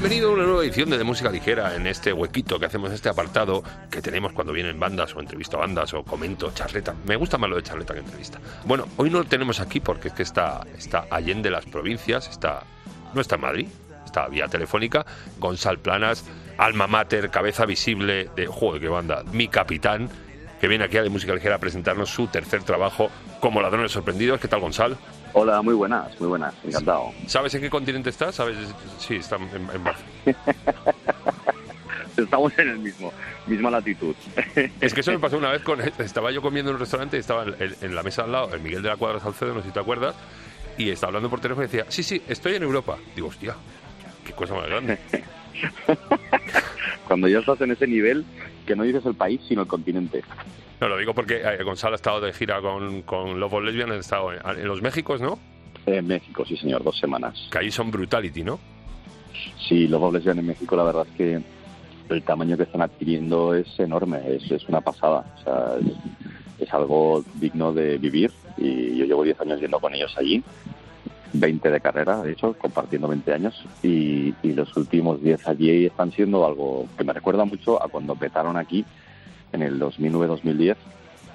Bienvenido a una nueva edición de, de Música Ligera en este huequito que hacemos, este apartado que tenemos cuando vienen bandas o entrevisto bandas o comento, charleta. Me gusta más lo de charleta que entrevista. Bueno, hoy no lo tenemos aquí porque es que está, está allende las provincias, está, no está en Madrid, está vía telefónica. Gonzal Planas, alma mater, cabeza visible de, juego qué banda, mi capitán, que viene aquí a de Música Ligera a presentarnos su tercer trabajo como Ladrones Sorprendidos. ¿Qué tal, Gonzal? Hola, muy buenas, muy buenas, encantado. ¿Sabes en qué continente estás? ¿Sabes? Sí, está en, en Estamos en el mismo, misma latitud. Es que eso me pasó una vez con. Estaba yo comiendo en un restaurante y estaba en, la mesa al lado el Miguel de la Cuadra Salcedo, no sé si te acuerdas, y estaba hablando por teléfono y decía: Sí, sí, estoy en Europa. Digo, hostia, qué cosa más grande. Cuando ya estás en ese nivel, que no dices el país, sino el continente. No, lo digo porque eh, Gonzalo ha estado de gira con, con Love Lesbian, ha estado en, los Méxicos, ¿no? En México, sí, señor, dos semanas. Que ahí son Brutality, ¿no? Sí, Love Lesbian en México, la verdad es que el tamaño que están adquiriendo es enorme, es, es una pasada. O sea, es, algo digno de vivir y yo llevo 10 años yendo con ellos allí. 20 de carrera, de hecho, compartiendo 20 años, y, y los últimos 10 allí están siendo algo que me recuerda mucho a cuando petaron aquí en el 2009-2010,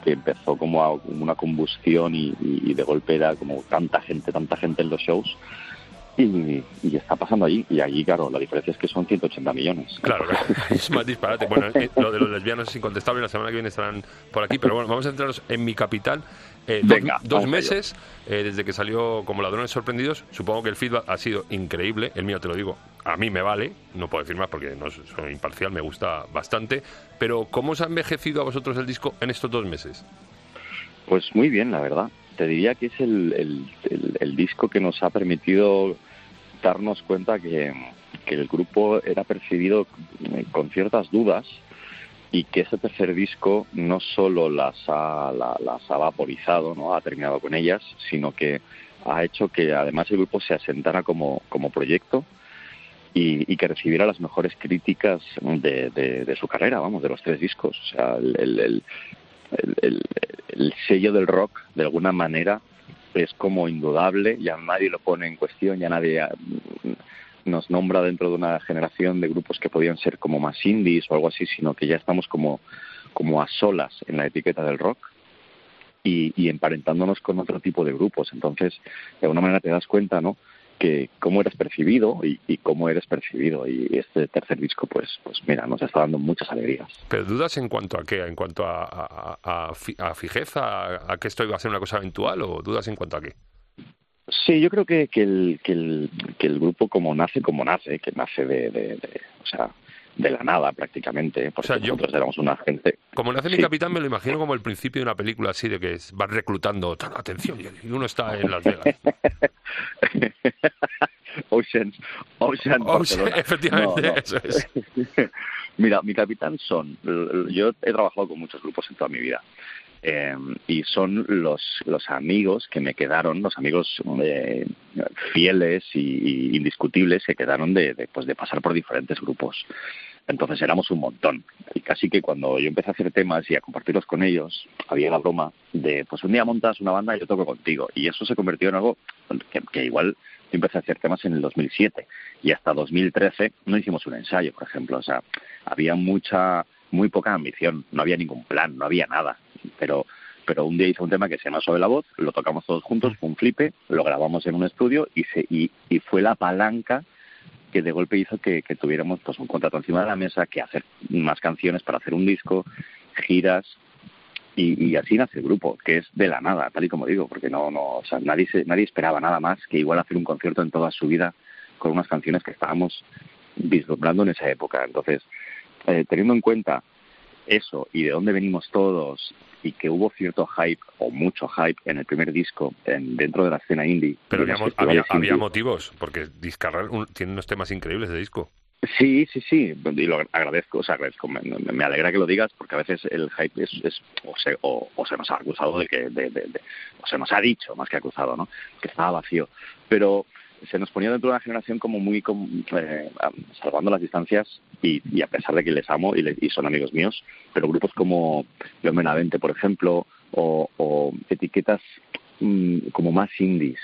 que empezó como una combustión y, de golpe era como tanta gente, tanta gente en los shows. Y, está pasando allí. Y allí, claro, la diferencia es que son 180 millones. Claro, es más disparate. Bueno, eh, lo de los lesbianos es incontestable. La semana que viene estarán por aquí. Pero bueno, vamos a entrarnos en mi capital. Eh, dos, meses eh, desde que salió como Ladrones Sorprendidos. Supongo que el feedback ha sido increíble. El mío, te lo digo, a mí me vale. No puedo decir más porque no soy imparcial, me gusta bastante. Pero, ¿cómo os ha envejecido a vosotros el disco en estos dos meses? Pues muy bien, la verdad. Diría que es el, disco que nos ha permitido darnos cuenta que, el grupo era percibido con ciertas dudas y que ese tercer disco no solo las ha, las ha vaporizado, ¿no? ha terminado con ellas, sino que ha hecho que además el grupo se asentara como, como proyecto y, que recibiera las mejores críticas de, su carrera, vamos, de los tres discos. O sea, el, el, el, sello del rock, de alguna manera, es como indudable, ya nadie lo pone en cuestión, ya nadie nos nombra dentro de una generación de grupos que podían ser como más indies o algo así, sino que ya estamos como, como a solas en la etiqueta del rock y, y emparentándonos con otro tipo de grupos. Entonces, de alguna manera te das cuenta, ¿no? Que cómo eres percibido y, cómo eres percibido. Y este tercer disco pues pues mira nos está dando muchas alegrías. Pero dudas en cuanto a qué en cuanto a, a, a, fijeza a, que esto iba a ser una cosa eventual o dudas en cuanto a qué Sí, yo creo que, que, el, que, el, que el grupo como nace, como nace, que nace de, de, o sea, de la nada prácticamente, porque o sea, nosotros éramos una gente... Como nace mi capitán me lo imagino como el principio de una película así de que va reclutando, atención, y uno está en Las Vegas. Ocean, Ocean, Ocean efectivamente, eso es. Mira, mi capitán son, yo he trabajado con muchos grupos en toda mi vida eh, y son los, los amigos que me quedaron, los amigos eh, fieles y, indiscutibles que quedaron de, pues de pasar por diferentes grupos. Entonces éramos un montón. Y casi que cuando yo empecé a hacer temas y a compartirlos con ellos, había la broma de, pues un día montas una banda y yo toco contigo. Y eso se convirtió en algo que, que igual yo empecé a hacer temas en el 2007 y hasta 2013 no hicimos un ensayo, por ejemplo. O sea, había mucha, muy poca ambición, no había ningún plan, no había nada pero pero un día hice un tema que se llama Sobre la Voz, lo tocamos todos juntos, fue un flipe, lo grabamos en un estudio y, se, y, y fue la palanca que de golpe hizo que, que, tuviéramos pues un contrato encima de la mesa, que hacer más canciones para hacer un disco, giras, y, y, así nace el grupo, que es de la nada, tal y como digo, porque no, no, o sea, nadie, se, nadie esperaba nada más que igual hacer un concierto en toda su vida con unas canciones que estábamos vislumbrando en esa época. Entonces, eh, teniendo en cuenta eso y de dónde venimos todos y que hubo cierto hype o mucho hype en el primer disco en, dentro de la escena indie. Pero había, había, motivos, porque Discarral tiene unos temas increíbles de disco. Sí, sí, sí, y lo agradezco, o sea, agradezco, me, me, alegra que lo digas porque a veces el hype es, es o, se, o, se nos ha acusado de que, de, de, o se nos ha dicho más que acusado, ¿no? Que estaba vacío, pero se nos ponía dentro de una generación como muy eh, salvando las distancias y, a pesar de que les amo y, son amigos míos, pero grupos como León Benavente, por ejemplo, o, etiquetas mm, como más indies,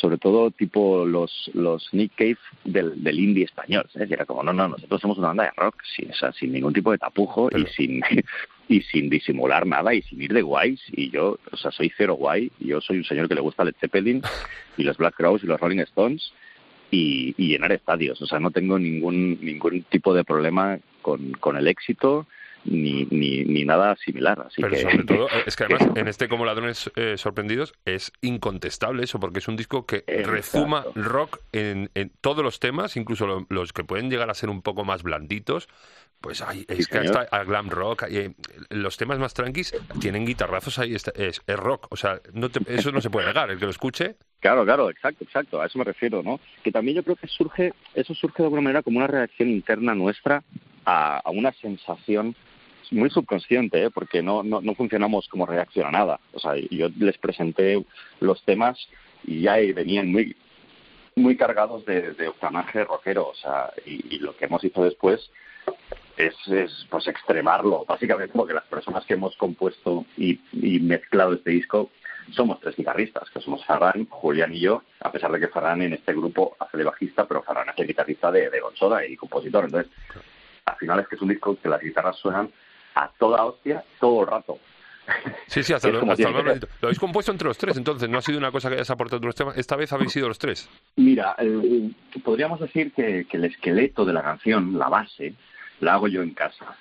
sobre todo tipo los, los Nick Cave del, del indie español, ¿sabes? Y era como, no, no, nosotros somos una banda de rock, sin, o sea, sin ningún tipo de tapujo y sin y sin disimular nada y sin ir de guays. Y yo, o sea, soy cero guay. Yo soy un señor que le gusta Led Zeppelin y los Black Crowes y los Rolling Stones y, y llenar estadios. O sea, no tengo ningún, ningún tipo de problema con, con el éxito ni, ni, ni nada similar. Así Pero que, sobre todo, es que además en este Como Ladrones eh, Sorprendidos es incontestable eso, porque es un disco que Exacto. rezuma rock en, en todos los temas, incluso lo- los que pueden llegar a ser un poco más blanditos. Pues hay, es Sí, que hasta a glam rock, hay, eh, los temas más tranquis tienen guitarrazos ahí, está- es, es rock, o sea, no te- eso no se puede negar, el que lo escuche, Claro, claro, exacto, exacto, a eso me refiero, ¿no? Que también yo creo que surge, eso surge de alguna manera como una reacción interna nuestra a, a una sensación muy subconsciente, ¿eh? porque no, no, no funcionamos como reacción a nada. O sea, yo les presenté los temas y ya venían muy muy cargados de, de octanaje rockero, o sea, y, lo que hemos hecho después es, es pues extremarlo, básicamente porque las personas que hemos compuesto y, y mezclado este disco somos tres guitarristas, que somos Ferran, Julián y yo, a pesar de que Ferran en este grupo hace de bajista, pero Ferran hace guitarrista de, de Gonzola y compositor. Entonces, al final es que es un disco que las guitarras suenan a toda hostia todo el rato. Sí, sí, hasta, lo, hasta lo habéis compuesto entre los tres, entonces no ha sido una cosa que hayas aportado los temas. Esta vez habéis sido los tres. Mira, eh, podríamos decir que, que el esqueleto de la canción, la base, la hago yo en casa.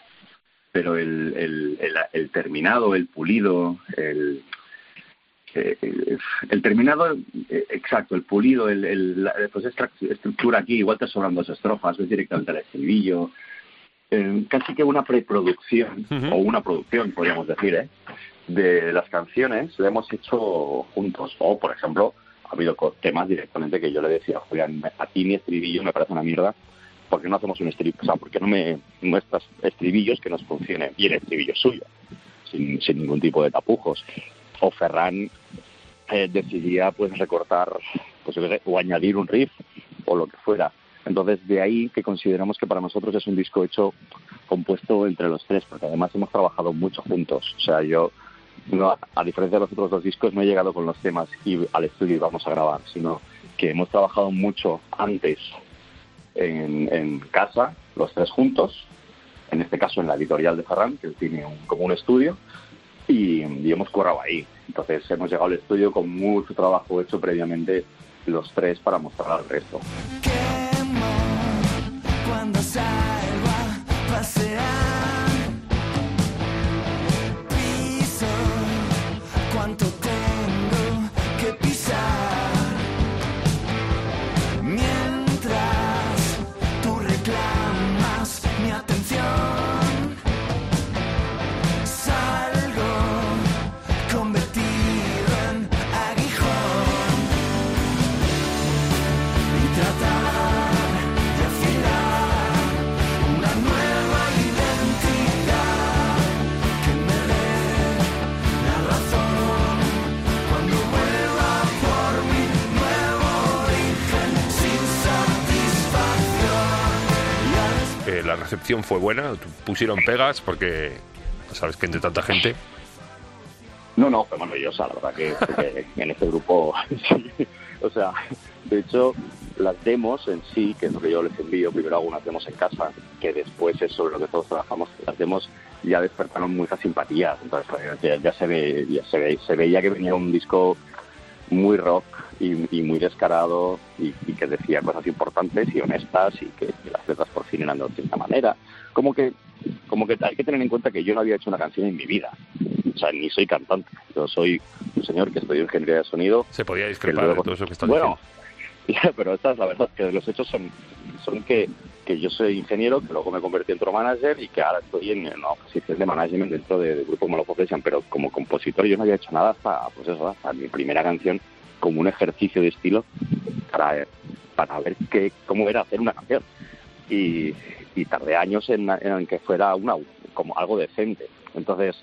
Pero el, el, el, el terminado, el pulido, el, eh, el, el terminado, eh, exacto, el pulido, el, el, la, pues esta estructura aquí, igual te sobran dos estrofas, ves directamente al estribillo. Eh, casi que una preproducción, o una producción, podríamos decir, ¿eh? de las canciones la hemos hecho juntos. O, por ejemplo, ha habido temas directamente que yo le decía, Julián, a ti mi estribillo me parece una mierda, ¿por qué no hacemos un estribillo? O sea, ¿por qué no me muestras estribillos que nos funcionen? Y el estribillo es suyo, sin, sin ningún tipo de tapujos. O Ferran eh, decidía pues recortar pues, o añadir un riff o lo que fuera. Entonces, de ahí que consideramos que para nosotros es un disco hecho, compuesto entre los tres, porque además hemos trabajado mucho juntos. O sea, yo, no, a diferencia de los otros dos discos, no he llegado con los temas y al estudio y vamos a grabar, sino que hemos trabajado mucho antes en, en casa, los tres juntos, en este caso en la editorial de Ferran, que tiene un- como un estudio, y, y hemos currado ahí. Entonces hemos llegado al estudio con mucho trabajo hecho previamente los tres para mostrar al resto. quemo a pasear. Fue buena, pusieron pegas porque sabes que entre tanta gente. No, no, fue maravillosa, la verdad que, en este grupo. O sea, de hecho, las demos en sí, que es lo que yo les envío, primero hago unas demos en casa, que después es sobre lo que todos trabajamos, las demos ya despertaron mucha simpatía, entonces ya, ya se ve, ya se ve, se veía que venía un disco muy rock y, y muy descarado y, y que decía cosas importantes y honestas y que, que las letras por fin eran de cierta manera. Como que, como que hay que tener en cuenta que yo no había hecho una canción en mi vida. O sea, ni soy cantante. Yo soy un señor que estudió ingeniería de sonido. Se podía discrepar luego- de todo eso que bueno, diciendo. ya, pero esta es la verdad, que los hechos son, son que, que yo soy ingeniero, que luego me convertí en otro manager y que ahora estoy en una posición de management dentro de- del grupo Malo Profession, pero como compositor yo no había hecho nada hasta, pues eso, hasta mi primera canción como un ejercicio de estilo para, para ver qué, cómo era hacer una canción. Y, y tardé años en, en que fuera una, como algo decente. Entonces,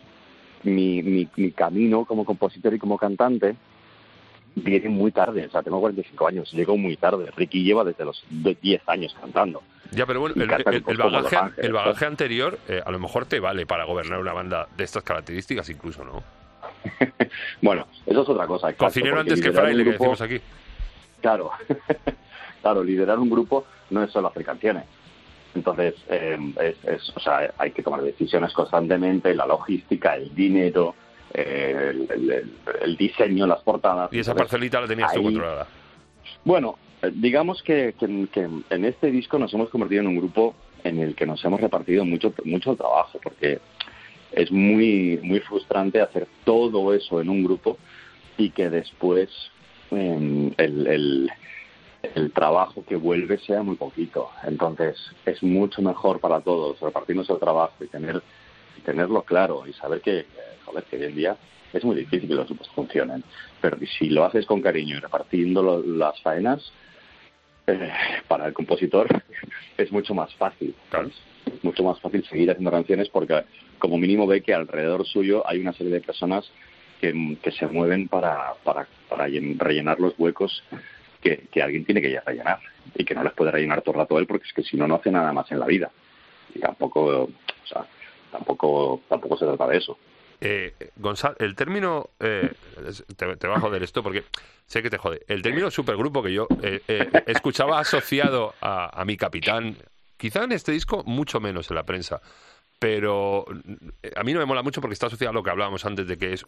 mi, mi, mi camino como compositor y como cantante viene muy tarde, o sea, tengo 45 años, llego muy tarde. Ricky lleva desde los 10 años cantando. Ya, pero bueno, el, bagaje, el bagaje anterior eh, a lo mejor te vale para gobernar una banda de estas características incluso, ¿no? Bueno, eso es otra cosa. exacto, Cocinero antes que fraile, que decimos aquí. Claro, claro, liderar un grupo no es solo hacer canciones. Entonces, eh, es, es- o sea, hay que tomar decisiones constantemente, la logística, el dinero, eh, el, el- el- el diseño, las portadas. Y esa parcelita la tenías tú ahí- controlada. Bueno, digamos que, en este disco nos hemos convertido en un grupo en el que nos hemos repartido mucho, mucho trabajo, porque es muy, muy frustrante hacer todo eso en un grupo y que después eh, el, el- trabajo que vuelve sea muy poquito. Entonces es mucho mejor para todos repartirnos el trabajo y tener y tenerlo claro y saber que, eh, joder, que hoy en día es muy difícil que los grupos funcionen. Pero si lo haces con cariño y repartiendo las faenas, eh, para el compositor es mucho más fácil. Claro. Es mucho más fácil seguir haciendo canciones porque como mínimo ve que alrededor suyo hay una serie de personas que, que se mueven para, para, para llen- rellenar los huecos que, que alguien tiene que ya rellenar y que no les puede rellenar todo el rato él porque es que si no no hace nada más en la vida y tampoco o sea tampoco tampoco se trata de eso Eh, Gonzalo, el término. eh, te, va a joder esto porque sé que te jode. El término supergrupo que yo eh, eh, escuchaba asociado a, a mi capitán, quizá en este disco mucho menos en la prensa. Pero eh, a mí no me mola mucho porque está asociado a lo que hablábamos antes de que es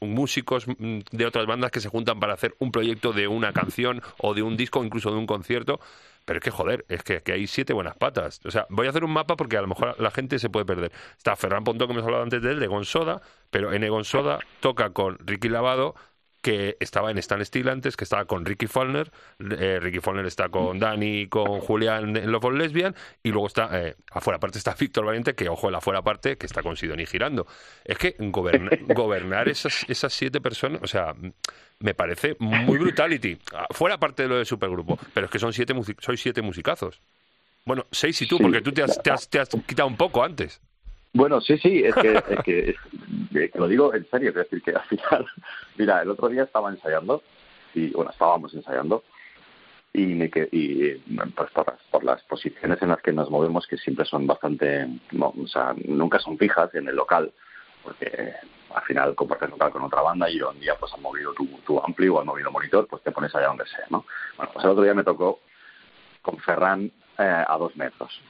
músicos mm, de otras bandas que se juntan para hacer un proyecto de una canción o de un disco incluso de un concierto. Pero es que, joder, es que, que hay siete buenas patas. O sea, voy a hacer un mapa porque a lo mejor la gente se puede perder. Está Ferran Pontón, que hemos hablado antes de él, de Gonsoda, pero en Egonsoda toca con Ricky Lavado, que estaba en Stan Steel antes, que estaba con Ricky Follner. Eh, Ricky Follner está con Dani, con Julián en Love of Lesbian, y luego está, eh, afuera parte está Víctor Valiente, que ojo, la afuera parte, que está con Sidoni girando. Es que goberna- gobernar esas, esas siete personas, o sea, me parece muy brutality. Fuera parte de lo de supergrupo, pero es que son siete sois siete musicazos. Bueno, seis y tú, porque tú te has, te has- te has quitado un poco antes. Bueno, sí, sí, es que, es que, es que lo digo en serio, es decir, que al final, mira, el otro día estaba ensayando, y bueno, estábamos ensayando, y, me y pues por, las, por las posiciones en las que nos movemos, que siempre son bastante, no, o sea, nunca son fijas en el local, porque al final compartes local con otra banda y un día pues han movido tu, tu ampli o han movido monitor, pues te pones allá donde sea, ¿no? Bueno, pues el otro día me tocó con Ferran eh, a dos metros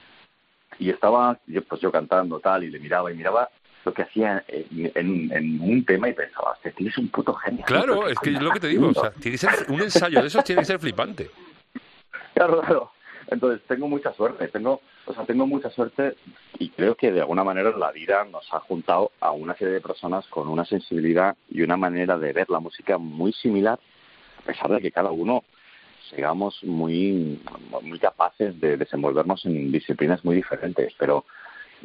y estaba yo pues yo cantando tal y le miraba y miraba lo que hacía en, en- en un tema y pensaba "Hostia, tienes un puto genio Claro, ¿Qué es que es lo que te digo. O haciendo?". sea, tiene que ser un ensayo de esos tiene que ser flipante. Claro, claro. Entonces tengo mucha suerte, tengo, o sea, tengo mucha suerte y creo que de alguna manera la vida nos ha juntado a una serie de personas con una sensibilidad y una manera de ver la música muy similar, a pesar de que cada uno seamos muy, muy capaces de desenvolvernos en disciplinas muy diferentes. Pero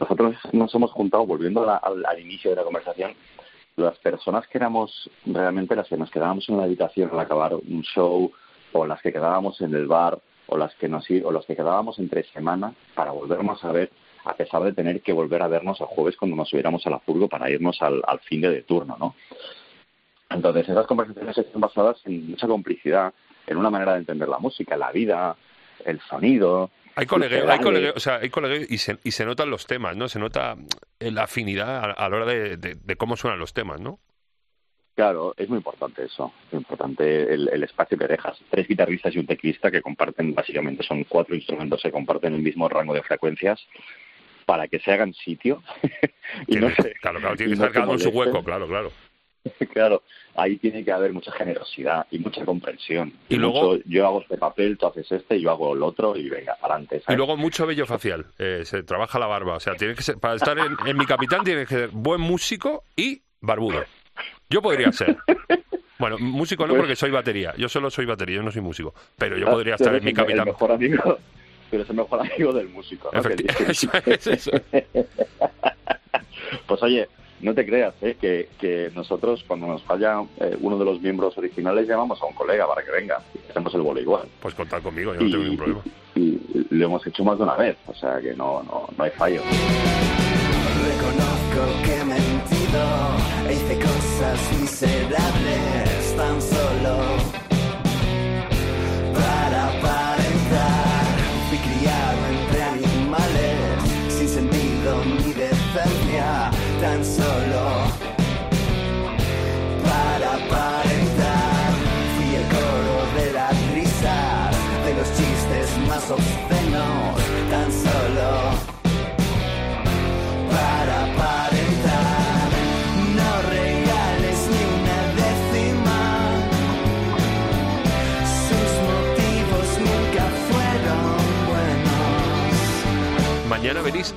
nosotros nos hemos juntado, volviendo a la- al, inicio de la conversación, las personas que éramos realmente las que nos quedábamos en la habitación al acabar un show o las que quedábamos en el bar o las que nos o los que quedábamos entre semana para volvernos a ver a pesar de tener que volver a vernos el jueves cuando nos subiéramos a la furgo para irnos al, al fin de, de turno, ¿no? Entonces esas conversaciones están basadas en mucha complicidad, en una manera de entender la música, la vida, el sonido. Hay colegueo, hay colegueo, o sea, hay colegueo y se, y se notan los temas, ¿no? Se nota eh, la afinidad a, a la hora de, de- de cómo suenan los temas, ¿no? Claro, es muy importante eso, es muy importante el, el espacio que dejas. Tres guitarristas y un teclista que comparten, básicamente son cuatro instrumentos que comparten el mismo rango de frecuencias para que se hagan sitio. y no se- claro, claro, tiene que estar cada uno en su hueco, claro, claro. Claro, ahí tiene que haber mucha generosidad y mucha comprensión. Y luego- mucho, yo hago este papel, tú haces este, yo hago el otro y venga, adelante. Y ¿sabes? luego mucho vello facial, eh, se trabaja la barba, o sea, tiene que ser, para estar en, en mi capitán tiene que ser buen músico y barbudo. Yo podría ser. Bueno, músico no Pues- porque soy batería, yo solo soy batería, yo no soy músico, pero yo Ah, podría estar en mi capitán. El mejor amigo, tú eres el mejor amigo del músico. eso es, eso es. Pues oye, no te creas ¿eh? que, que nosotros cuando nos falla eh, uno de los miembros originales llamamos a un colega para que venga y hacemos el bolo igual. Pues contar conmigo, yo no tengo ningún problema. y lo hemos hecho más de una vez, o sea que no, no, no hay fallo. Reconozco que he mentido hice cosas miserables tan solo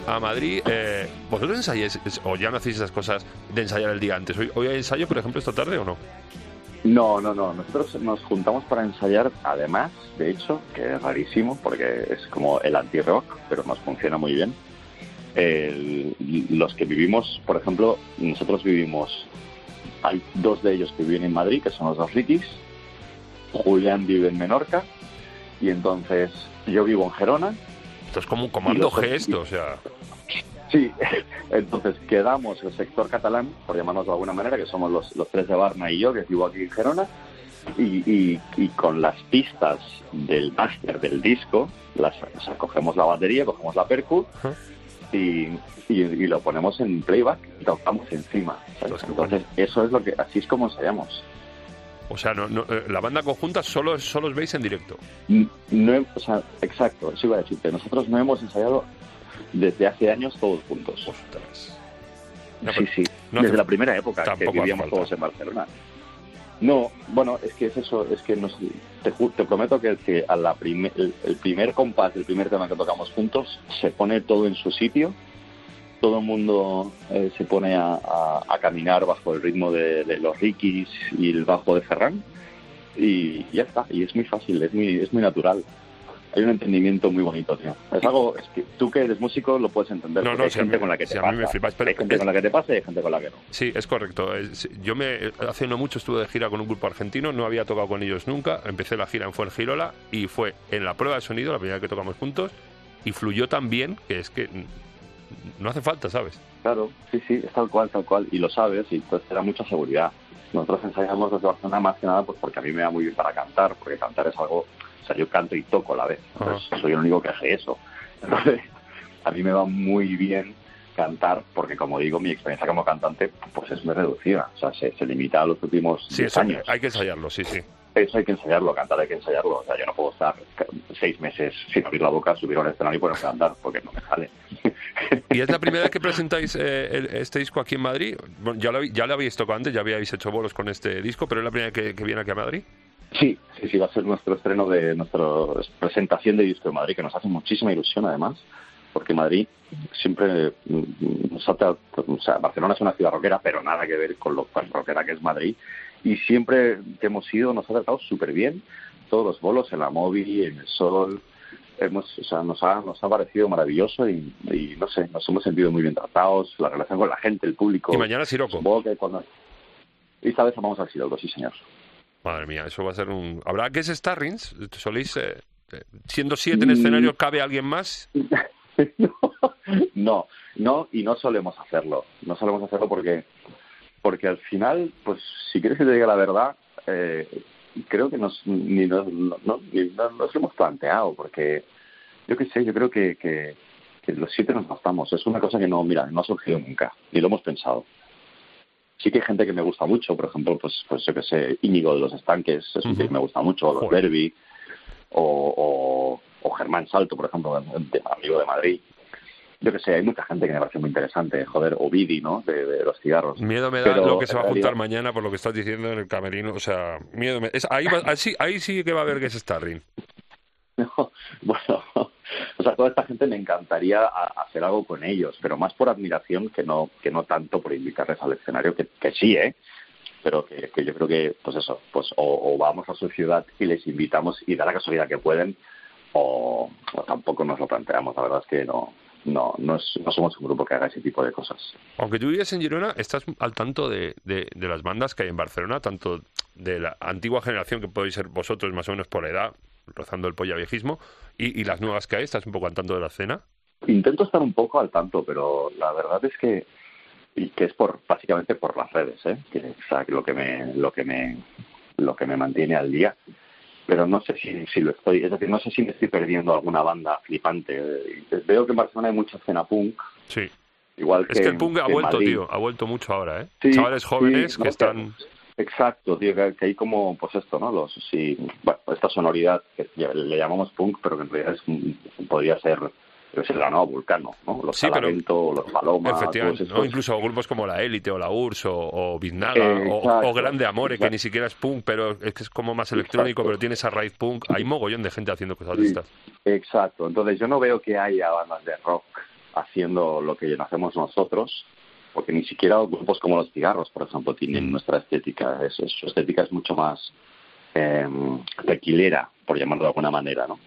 a Madrid, eh, ¿vosotros ensayáis o ya no hacéis esas cosas de ensayar el día antes? ¿Hoy, hoy hay ensayo, por ejemplo, esta tarde o no? No, no, no. Nosotros nos juntamos para ensayar, además, de hecho, que es rarísimo porque es como el anti-rock, pero nos funciona muy bien. Los que vivimos, por ejemplo, nosotros vivimos, hay dos de ellos que viven en Madrid, que son los dos Rikis. Julián vive en Menorca y entonces yo vivo en Gerona. Esto es como un comando Y los- G esto, o sea... Sí, entonces quedamos el sector catalán, por llamarnos de alguna manera, que somos los, los tres de Barna y yo, que vivo aquí en Gerona, y, y- y con las pistas del máster del disco, las, o sea, cogemos la batería, cogemos la percu y, y- lo ponemos en playback y tocamos encima. Entonces, eso es lo que, así es como ensayamos. O sea, no, no, eh, la banda conjunta solo, solo os veis en directo. No, o sea, exacto, eso iba a decirte. Nosotros no hemos ensayado desde hace años todos juntos. Ostras. No, Sí, pero sí. hace- Desde la primera época que tampoco vivíamos todos en Barcelona. No, bueno, es que es eso, es que nos, te, te prometo que, que a la prime- el, el primer compás del primer tema que tocamos juntos se pone todo en su sitio, todo el mundo eh, se pone a, a- a caminar bajo el ritmo de, de los Rikis y el bajo de Ferran y ya está, y es muy fácil, es muy, es muy natural. Hay un entendimiento muy bonito, tío. Es algo, es que tú que eres músico lo puedes entender. No, no, hay si gente mí- con la que si te a mí me pasa. flipas, pero hay gente es- con la que te pasa y hay gente con la que no. Sí, es correcto. Yo me hace no mucho estuve de gira con un grupo argentino, no había tocado con ellos nunca. Empecé la gira en Fuengirola y fue en la prueba de sonido, la primera que tocamos juntos, y fluyó tan bien que es que no hace falta, ¿sabes? Claro, sí, sí, es tal cual, tal cual. Y lo sabes y entonces te da mucha seguridad. Nosotros ensayamos desde Barcelona más que nada pues porque a mí me da muy bien para cantar, porque cantar es algo, o sea, yo canto y toco a la vez. Entonces, soy el único que hace eso. Entonces, a mí me va muy bien cantar porque, como digo, mi experiencia como cantante pues es muy reducida. O sea, se, se limita a los últimos Sí, 10 eso años. hay que ensayarlo, sí, sí. Eso hay que ensayarlo, cantar hay que ensayarlo. O sea, yo no puedo estar seis meses sin abrir la boca, subir a un escenario y ponerme a cantar, porque no me sale. ¿Y es la primera vez que presentáis eh, el- este disco aquí en Madrid? Bueno, ya, lo, ya lo habéis tocado antes, ya habíais hecho bolos con este disco, pero es la primera vez que, que viene aquí a Madrid. Sí, sí, sí, va a ser nuestro estreno de nuestra presentación de disco de Madrid, que nos hace muchísima ilusión además, porque Madrid siempre mm, nos ha o sea, Barcelona es una ciudad rockera, pero nada que ver con lo tan rockera que es Madrid, y siempre que hemos ido nos ha tratado súper bien, todos los bolos en la móvil, en el sol, hemos, o sea, nos ha, nos ha parecido maravilloso y, y no sé, nos hemos sentido muy bien tratados, la relación con la gente, el público. Y mañana Siroco. Cuando... Y esta vez vamos al Siroco, sí señor. Madre mía, eso va a ser un... ¿Habrá que es Starrings? ¿Soléis, eh, eh, siendo siete en Mm. escenario, cabe alguien más? no, no, y no solemos hacerlo. No solemos hacerlo porque, porque al final, pues, si quieres que te diga la verdad, eh, creo que nos, ni, nos, no, no- ni no- nos lo hemos planteado, porque yo qué sé, yo creo que, que, que los siete nos bastamos. Es una cosa que no, mira, no ha surgido nunca, ni lo hemos pensado. Sí que hay gente que me gusta mucho, por ejemplo, pues, pues yo que sé, Íñigo de los Estanques, es un tío que me gusta mucho, o los. Derby, o, o, o Germán Salto, por ejemplo, de- amigo de Madrid. Yo que sé, hay mucha gente que me parece muy interesante, joder, o Vidi, ¿no? De, de los cigarros. Miedo me da Pero, lo que se va a en juntar realidad- mañana por lo que estás diciendo en el camerino. O sea, miedo me... es- ahí, va- ahí sí, ahí sí que va a haber que es Starring. No, bueno, o sea, toda esta gente me encantaría a- hacer algo con ellos, pero más por admiración que no que no tanto por invitarles al escenario, que, que sí, ¿eh? Pero que, que yo creo que, pues eso, pues o, o vamos a su ciudad y les invitamos y da la casualidad que pueden, o, o tampoco nos lo planteamos. La verdad es que no no no, es- no somos un grupo que haga ese tipo de cosas. Aunque tú vives en Girona, estás al tanto de, de- de las bandas que hay en Barcelona, tanto de la antigua generación, que podéis ser vosotros más o menos por edad, rozando el polla viejismo, y, y las nuevas que hay, ¿estás un poco al tanto de la escena? Intento estar un poco al tanto, pero la verdad es que y que es por básicamente por las redes, ¿eh? Que o sea, que lo que me lo que me lo que me mantiene al día. Pero no sé si, si lo estoy, es decir, no sé si me estoy perdiendo alguna banda flipante. Eh, Veo que en Barcelona hay mucha escena punk, Sí. igual que Es que el punk ha vuelto, Madrid. tío, ha vuelto mucho ahora, ¿eh? Sí, Chavales jóvenes sí, que están... Exacto, tío, que, que hay como, pues esto, ¿no? Los, sí, bueno, esta sonoridad que le llamamos punk, pero que en realidad es, podría ser, debe ser la nueva Vulcano, ¿no? Los Sí, pero- los Paloma, Efectivamente, ¿no? incluso grupos como La Élite o La URSS o, o Biznaga Eh, o, exacto, o Grande Amore, que ni siquiera es punk, pero es que es como más electrónico, Exacto. pero tiene esa raíz punk. Hay mogollón de gente haciendo cosas de Sí. estas. Exacto, entonces yo no veo que haya bandas de rock haciendo lo que hacemos nosotros, porque ni siquiera grupos como los cigarros, por ejemplo, tienen nuestra estética. Es, es- su estética es mucho más eh, tequilera, por llamarlo de alguna manera, ¿no?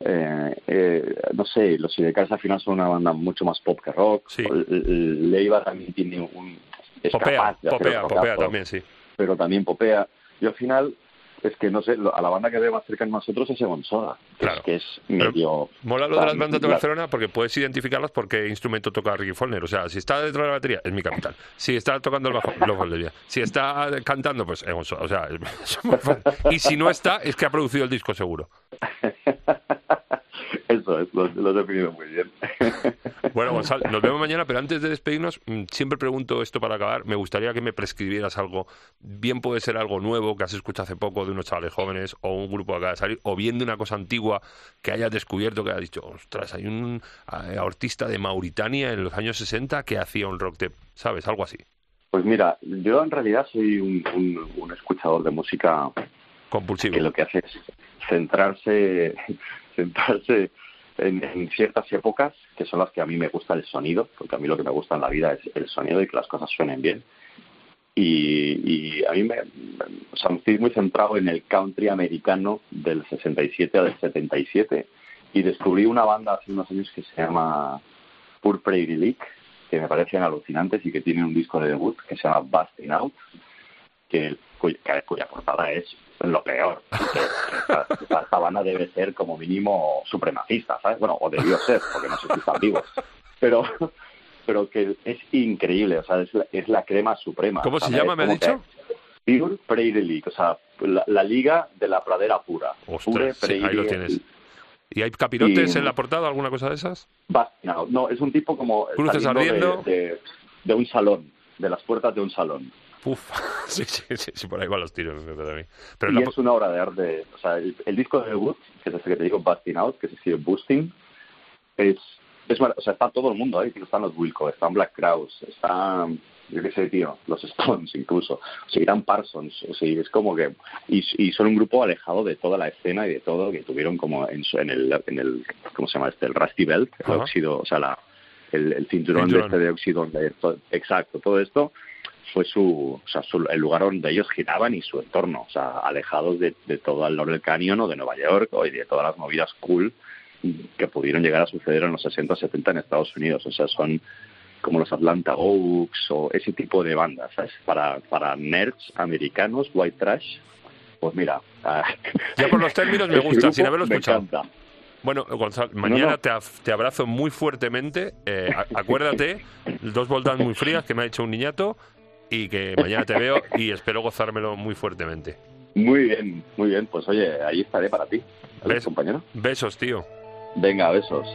Eh, eh, no sé, los Sidecars al final son una banda mucho más pop que rock. Sí. Leiva también tiene un... Es Popea, capaz de popea, popea también, sí. pero también popea. Y al final, es que no sé, lo- a la banda que ve más cerca a nosotros es Egon Soda, que Claro. es, que es medio... Mola lo de las la- bandas de Barcelona porque puedes identificarlas por qué instrumento toca Ricky Follner. O sea, si está detrás de la batería, es mi capital. Si está tocando el bajo, Love Valdivia. Si está cantando, pues Egon Soda. O sea. Y si no está, es que ha producido el disco seguro. Eso es, lo, lo he definido muy bien. Bueno, Gonzalo, nos vemos mañana, pero antes de despedirnos, mm, siempre pregunto esto para acabar. Me gustaría que me prescribieras algo. Bien puede ser algo nuevo que has escuchado hace poco de unos chavales jóvenes o un grupo que acaba de salir, o bien de una cosa antigua que hayas descubierto que hayas dicho, ostras, hay un eh, artista de Mauritania en los años 60 que hacía un rock de, ¿sabes? Algo así. Pues mira, yo en realidad soy un, un- un escuchador de música Compulsivo. que lo que hace es centrarse, centrarse en, en ciertas épocas, que son las que a mí me gusta el sonido, porque a mí lo que me gusta en la vida es el sonido y que las cosas suenen bien. Y, a mí me, o estoy muy centrado en el country americano del 67 al 77 y descubrí una banda hace unos años que se llama Pure Prairie League, que me parecen alucinantes y que tienen un disco de debut que se llama Busting Out, que cuya, cuya portada es lo peor. Que- que esta, banda debe ser como mínimo supremacista, ¿sabes? Bueno, o debió ser, porque no sé si están vivos. Pero, pero que es increíble, o sea, es la, es la crema suprema. ¿Cómo se llama, me ha dicho? Pure Prairie League, o sea, la, la liga de la pradera pura. Pure Ostras, sí, ahí lo tienes. ¿Y hay capirotes Y- en la portada, alguna cosa de esas? Busting Out. No, es un tipo como Cruces saliendo ardiendo. de, de- de un salón, de las puertas de un salón. Uf, sí, sí, sí, sí, por ahí van los tiros. Pero y la- es una obra de arte. O sea, el, el disco de debut, que es ese que te digo, Busting Out, que se escribe Boosting, es, es o sea, está todo el mundo ahí. Están los Wilco, están Black Crowes, están, yo qué sé, tío, los Stones incluso, o sea, Parsons, o sea, es como que, y, y son un grupo alejado de toda la escena y de todo, que tuvieron como en, su- en el, en el, ¿cómo se llama este? El Rusty Belt, el Ajá. óxido, o sea, la, el, el cinturón, Cinturón. de este de óxido, de to- exacto, todo esto fue su, o sea, su- el lugar donde ellos giraban y su entorno, o sea, alejados de, de todo el Laurel Canyon o de Nueva York o de todas las movidas cool que pudieron llegar a suceder en los 60 o 70 en Estados Unidos. O sea, son como los Atlanta Oaks o ese tipo de bandas, ¿sabes? Para, para nerds americanos, white trash, pues mira... ah, Ya por los términos me ese gusta, grupo sin haberlo me escuchado. encanta. Bueno, Gonzalo, mañana no. Te, te abrazo muy fuertemente. eh, acuérdate, dos voltas muy frías que me ha hecho un niñato y que mañana te veo y espero gozármelo muy fuertemente. Muy bien, muy bien. Pues oye, ahí estaré para ti, ¿vale, ¿Ves? compañero? Besos, tío. Venga, besos.